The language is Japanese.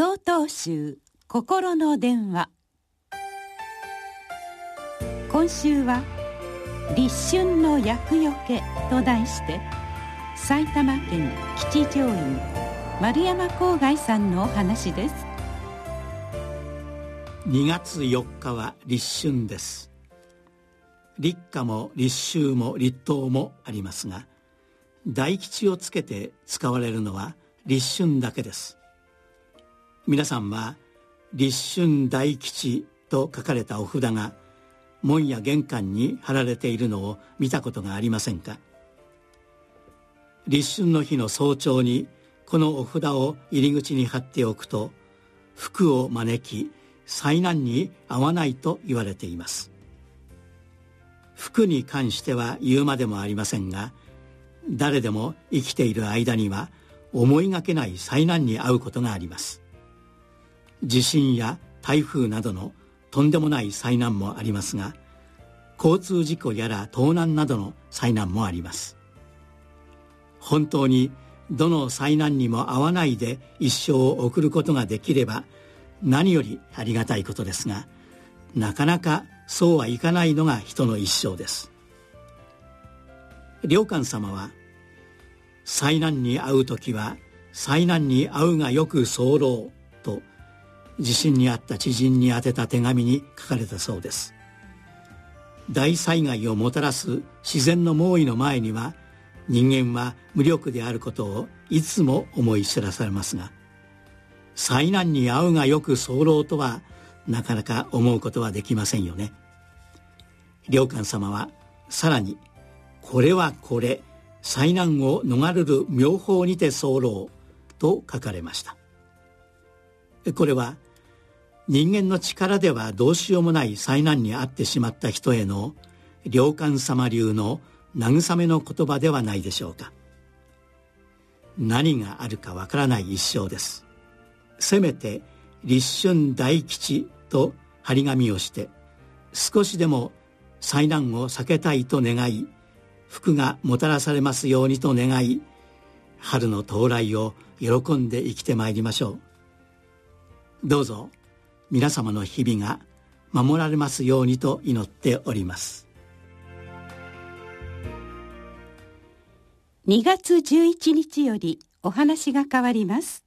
総統集心の電話。今週は立春の厄除けと題して埼玉県吉祥院丸山郊外さんのお話です。2月4日は立春です。立夏も立秋も立冬もありますが大吉をつけて使われるのは立春だけです。皆さんは立春大吉と書かれたお札が門や玄関に貼られているのを見たことがありませんか？立春の日の早朝にこのお札を入り口に貼っておくと福を招き災難に合わないと言われています。福に関しては言うまでもありませんが誰でも生きている間には思いがけない災難に遭うことがあります。地震や台風などのとんでもない災難もありますが交通事故やら盗難などの災難もあります。本当にどの災難にも合わないで一生を送ることができれば何よりありがたいことですがなかなかそうはいかないのが人の一生です。良寛様は災難に遭う時は災難に遭うがよく候と地震にあった知人に宛てた手紙に書かれたそうです。大災害をもたらす自然の猛威の前には人間は無力であることをいつも思い知らされますが災難に遭うがよく候とはなかなか思うことはできませんよね。良寛様はさらにこれはこれ災難を逃れる妙法にて候と書かれました。これは人間の力ではどうしようもない災難に遭ってしまった人への良寛様流の慰めの言葉ではないでしょうか。何があるかわからない一生です。せめて立春大吉と張り紙をして少しでも災難を避けたいと願い福がもたらされますようにと願い春の到来を喜んで生きてまいりましょう。どうぞ。皆様の日々が守られますようにと祈っております。2月11日よりお話が変わります。